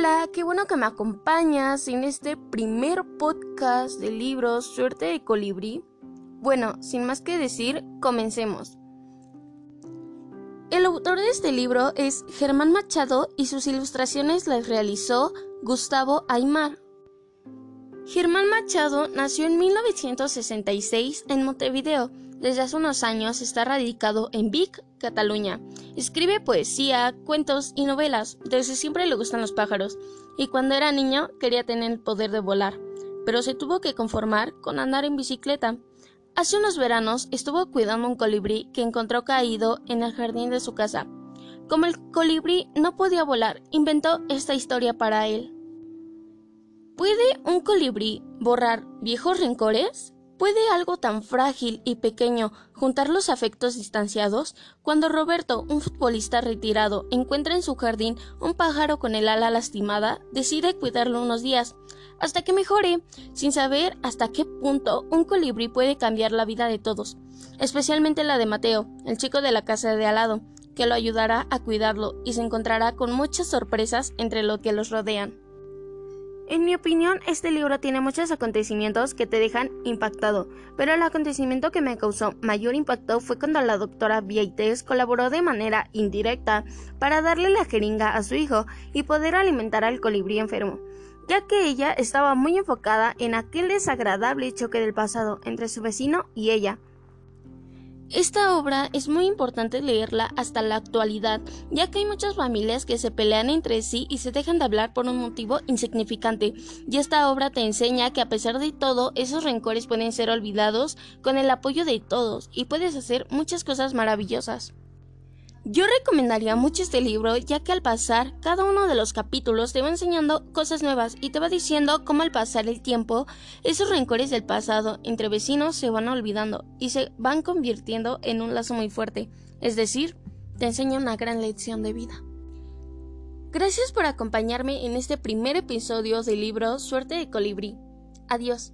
Hola, qué bueno que me acompañas en este primer podcast de libros Suerte de Colibrí. Bueno, sin más que decir, comencemos. El autor de este libro es Germán Machado y sus ilustraciones las realizó Gustavo Aymar. Germán Machado nació en 1966 en Montevideo. Desde hace unos años está radicado en Vic, Cataluña. Escribe poesía, cuentos y novelas. Desde siempre le gustan los pájaros. Y cuando era niño quería tener el poder de volar. Pero se tuvo que conformar con andar en bicicleta. Hace unos veranos estuvo cuidando un colibrí que encontró caído en el jardín de su casa. Como el colibrí no podía volar, inventó esta historia para él. ¿Puede un colibrí borrar viejos rencores? ¿Puede algo tan frágil y pequeño juntar los afectos distanciados? Cuando Roberto, un futbolista retirado, encuentra en su jardín un pájaro con el ala lastimada, decide cuidarlo unos días, hasta que mejore, sin saber hasta qué punto un colibrí puede cambiar la vida de todos, especialmente la de Mateo, el chico de la casa de al lado, que lo ayudará a cuidarlo y se encontrará con muchas sorpresas entre lo que los rodean. En mi opinión, este libro tiene muchos acontecimientos que te dejan impactado, pero el acontecimiento que me causó mayor impacto fue cuando la doctora Vieites colaboró de manera indirecta para darle la jeringa a su hijo y poder alimentar al colibrí enfermo, ya que ella estaba muy enfocada en aquel desagradable choque del pasado entre su vecino y ella, esta obra es muy importante leerla hasta la actualidad, ya que hay muchas familias que se pelean entre sí y se dejan de hablar por un motivo insignificante, y esta obra te enseña que a pesar de todo, esos rencores pueden ser olvidados con el apoyo de todos y puedes hacer muchas cosas maravillosas. Yo recomendaría mucho este libro ya que al pasar cada uno de los capítulos te va enseñando cosas nuevas y te va diciendo cómo al pasar el tiempo esos rencores del pasado entre vecinos se van olvidando y se van convirtiendo en un lazo muy fuerte, es decir, te enseña una gran lección de vida. Gracias por acompañarme en este primer episodio del libro Suerte de Colibrí. Adiós.